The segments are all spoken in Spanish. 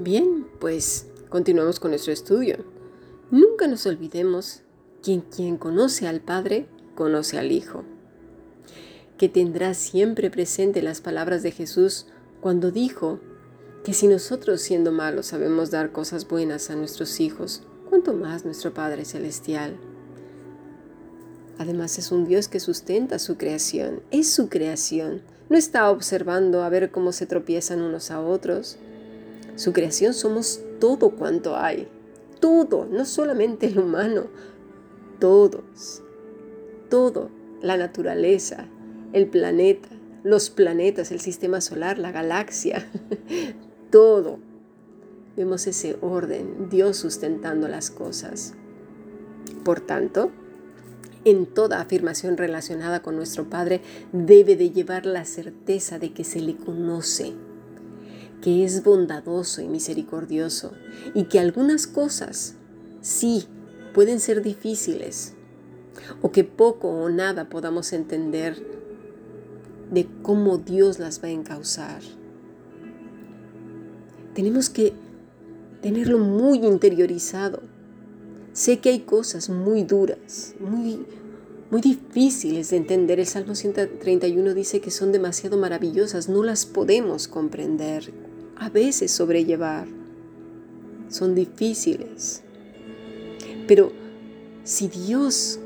Bien, pues continuamos con nuestro estudio. Nunca nos olvidemos que quien conoce al Padre, conoce al Hijo. Que tendrá siempre presente las palabras de Jesús cuando dijo que si nosotros siendo malos sabemos dar cosas buenas a nuestros hijos, cuánto más nuestro Padre Celestial. Además es un Dios que sustenta su creación, es su creación. No está observando a ver cómo se tropiezan unos a otros, su creación somos todo cuanto hay. Todo, no solamente el humano, todos. Todo, la naturaleza, el planeta, los planetas, el sistema solar, la galaxia, todo. Vemos ese orden, Dios sustentando las cosas. Por tanto, en toda afirmación relacionada con nuestro Padre debe de llevar la certeza de que se le conoce que es bondadoso y misericordioso y que algunas cosas sí pueden ser difíciles o que poco o nada podamos entender de cómo Dios las va a encauzar. Tenemos que tenerlo muy interiorizado. Sé que hay cosas muy duras, muy, muy difíciles de entender. El Salmo 131 dice que son demasiado maravillosas, no las podemos comprender a veces sobrellevar. Son difíciles. Pero si Dios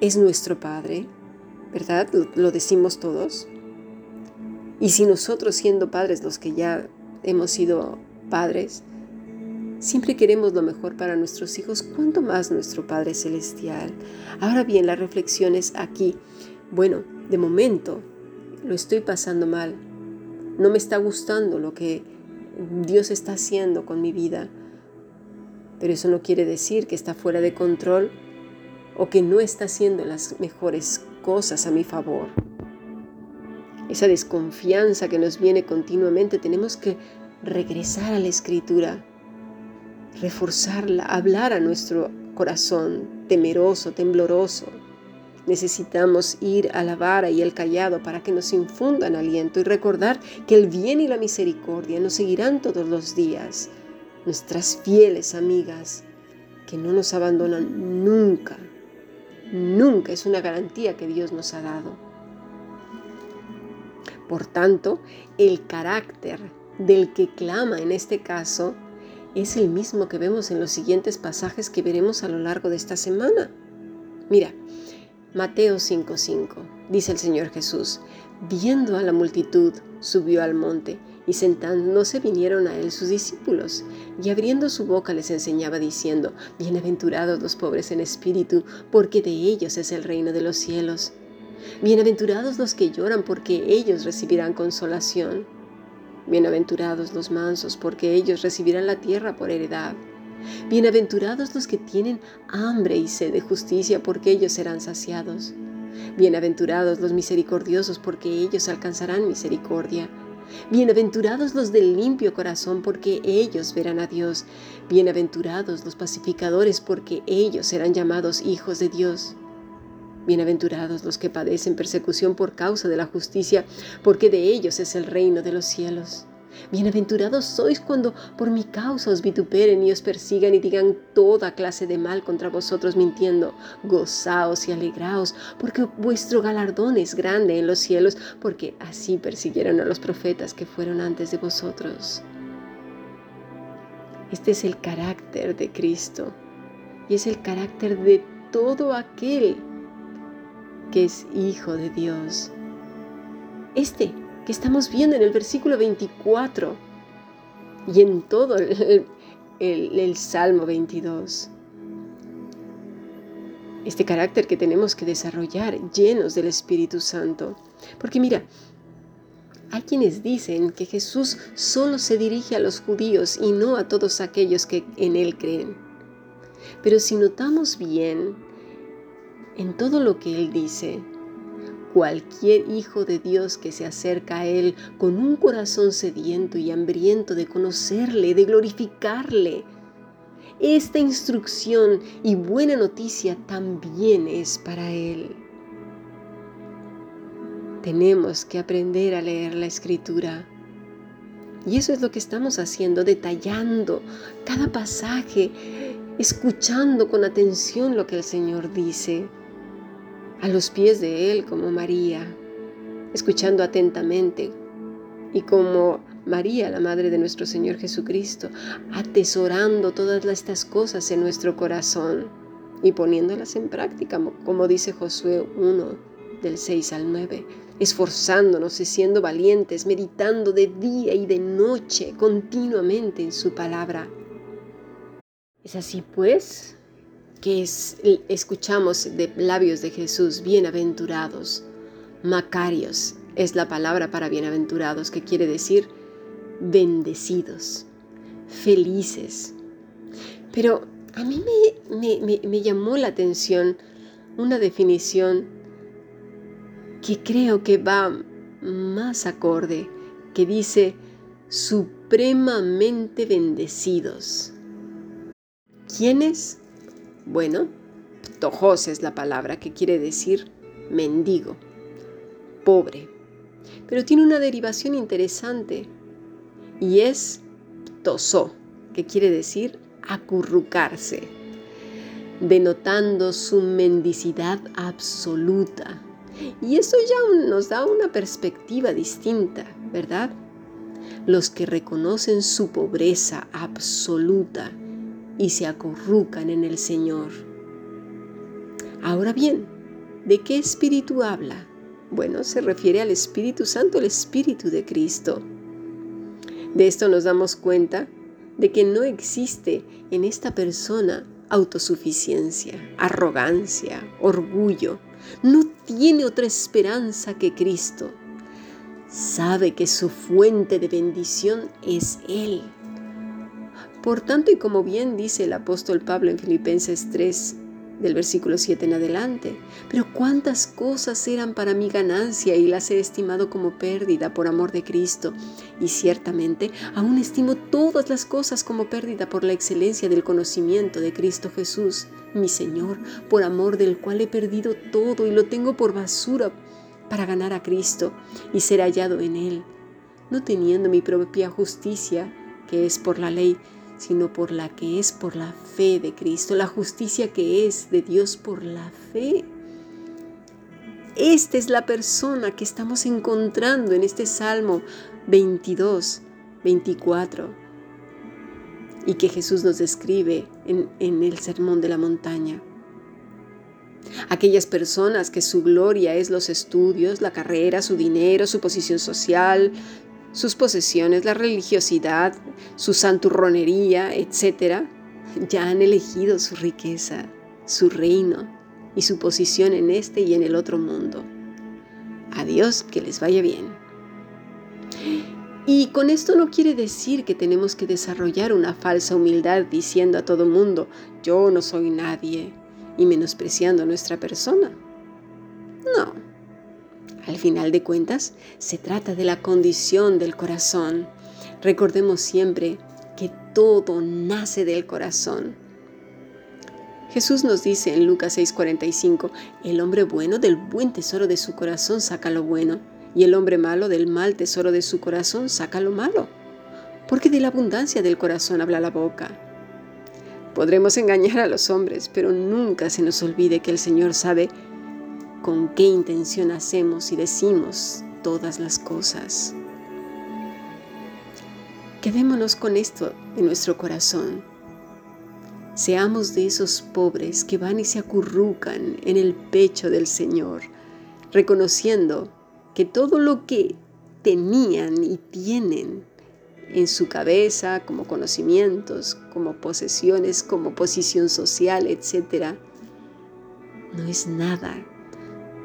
es nuestro Padre, ¿verdad? Lo decimos todos. Y si nosotros siendo padres, los que ya hemos sido padres, siempre queremos lo mejor para nuestros hijos, ¿cuánto más nuestro Padre Celestial? Ahora bien, la reflexión es aquí. Bueno, de momento lo estoy pasando mal, no me está gustando lo que Dios está haciendo con mi vida. Pero eso no quiere decir que está fuera de control o que no está haciendo las mejores cosas a mi favor. Esa desconfianza que nos viene continuamente tenemos que regresar a la escritura, reforzarla, hablar a nuestro corazón temeroso, tembloroso, Necesitamos ir a la vara y el callado para que nos infundan aliento y recordar que el bien y la misericordia nos seguirán todos los días. Nuestras fieles amigas que no nos abandonan nunca, nunca es una garantía que Dios nos ha dado. Por tanto, el carácter del que clama en este caso es el mismo que vemos en los siguientes pasajes que veremos a lo largo de esta semana. Mira, Mateo 5:5 dice el Señor Jesús, viendo a la multitud, subió al monte, y sentándose vinieron a él sus discípulos, y abriendo su boca les enseñaba diciendo, Bienaventurados los pobres en espíritu, porque de ellos es el reino de los cielos. Bienaventurados los que lloran, porque ellos recibirán consolación. Bienaventurados los mansos, porque ellos recibirán la tierra por heredad. Bienaventurados los que tienen hambre y sed de justicia, porque ellos serán saciados. Bienaventurados los misericordiosos, porque ellos alcanzarán misericordia. Bienaventurados los del limpio corazón, porque ellos verán a Dios. Bienaventurados los pacificadores, porque ellos serán llamados hijos de Dios. Bienaventurados los que padecen persecución por causa de la justicia, porque de ellos es el reino de los cielos. Bienaventurados sois cuando por mi causa os vituperen y os persigan y digan toda clase de mal contra vosotros mintiendo. Gozaos y alegraos, porque vuestro galardón es grande en los cielos, porque así persiguieron a los profetas que fueron antes de vosotros. Este es el carácter de Cristo y es el carácter de todo aquel que es hijo de Dios. Este estamos viendo en el versículo 24 y en todo el, el, Salmo 22. Este carácter que tenemos que desarrollar llenos del Espíritu Santo. Porque mira, hay quienes dicen que Jesús solo se dirige a los judíos y no a todos aquellos que en Él creen. Pero si notamos bien en todo lo que Él dice, Cualquier hijo de Dios que se acerca a Él con un corazón sediento y hambriento de conocerle, de glorificarle, esta instrucción y buena noticia también es para Él. Tenemos que aprender a leer la escritura. Y eso es lo que estamos haciendo, detallando cada pasaje, escuchando con atención lo que el Señor dice, a los pies de Él como María, escuchando atentamente y como María, la Madre de nuestro Señor Jesucristo, atesorando todas estas cosas en nuestro corazón y poniéndolas en práctica, como dice Josué 1, del 6 al 9 esforzándonos y siendo valientes, meditando de día y de noche continuamente en su palabra. Es así pues que escuchamos de labios de Jesús, bienaventurados, macarios es la palabra para bienaventurados, que quiere decir bendecidos, felices. Pero a mí me, me llamó la atención una definición que creo que va más acorde, que dice supremamente bendecidos. ¿Quiénes? Bueno, tojos es la palabra que quiere decir mendigo, pobre, pero tiene una derivación interesante y es tosó, que quiere decir acurrucarse, denotando su mendicidad absoluta y eso ya nos da una perspectiva distinta, ¿verdad? Los que reconocen su pobreza absoluta y se acurrucan en el Señor. Ahora bien, ¿de qué espíritu habla? Bueno, se refiere al Espíritu Santo, el Espíritu de Cristo. De esto nos damos cuenta de que no existe en esta persona autosuficiencia, arrogancia, orgullo, no tiene otra esperanza que Cristo. Sabe que su fuente de bendición es Él. Por tanto, y como bien dice el apóstol Pablo en Filipenses 3, del versículo 7 en adelante. Pero cuántas cosas eran para mi ganancia y las he estimado como pérdida por amor de Cristo. Y ciertamente aún estimo todas las cosas como pérdida por la excelencia del conocimiento de Cristo Jesús, mi Señor, por amor del cual he perdido todo y lo tengo por basura para ganar a Cristo y ser hallado en Él, no teniendo mi propia justicia, que es por la ley, sino por la que es por la fe de Cristo, la justicia que es de Dios por la fe. Esta es la persona que estamos encontrando en este Salmo 22, 24, y que Jesús nos describe en, en el Sermón de la Montaña. Aquellas personas que su gloria es los estudios, la carrera, su dinero, su posición social, sus posesiones, la religiosidad, su santurronería, etc., ya han elegido su riqueza, su reino y su posición en este y en el otro mundo. A Dios que les vaya bien. Y con esto no quiere decir que tenemos que desarrollar una falsa humildad diciendo a todo mundo, yo no soy nadie, y menospreciando nuestra persona. No, al final de cuentas, se trata de la condición del corazón. Recordemos siempre que todo nace del corazón. Jesús nos dice en Lucas 6:45, el hombre bueno del buen tesoro de su corazón saca lo bueno, y el hombre malo del mal tesoro de su corazón saca lo malo, porque de la abundancia del corazón habla la boca. Podremos engañar a los hombres, pero nunca se nos olvide que el Señor sabe con qué intención hacemos y decimos todas las cosas. Quedémonos con esto en nuestro corazón. Seamos de esos pobres que van y se acurrucan en el pecho del Señor, reconociendo que todo lo que tenían y tienen en su cabeza, como conocimientos, como posesiones, como posición social, etc., no es nada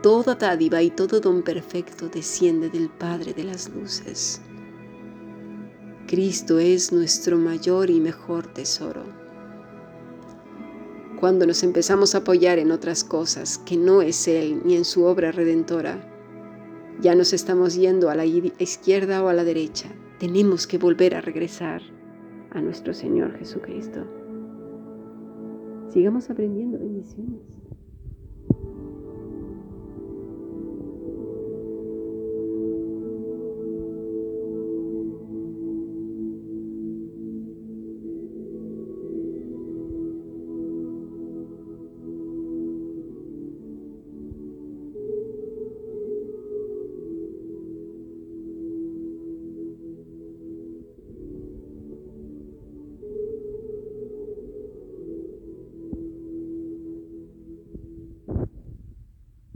Toda dádiva y todo don perfecto desciende del Padre de las Luces. Cristo es nuestro mayor y mejor tesoro. Cuando nos empezamos a apoyar en otras cosas que no es Él ni en su obra redentora, ya nos estamos yendo a la izquierda o a la derecha. Tenemos que volver a regresar a nuestro Señor Jesucristo. Sigamos aprendiendo bendiciones.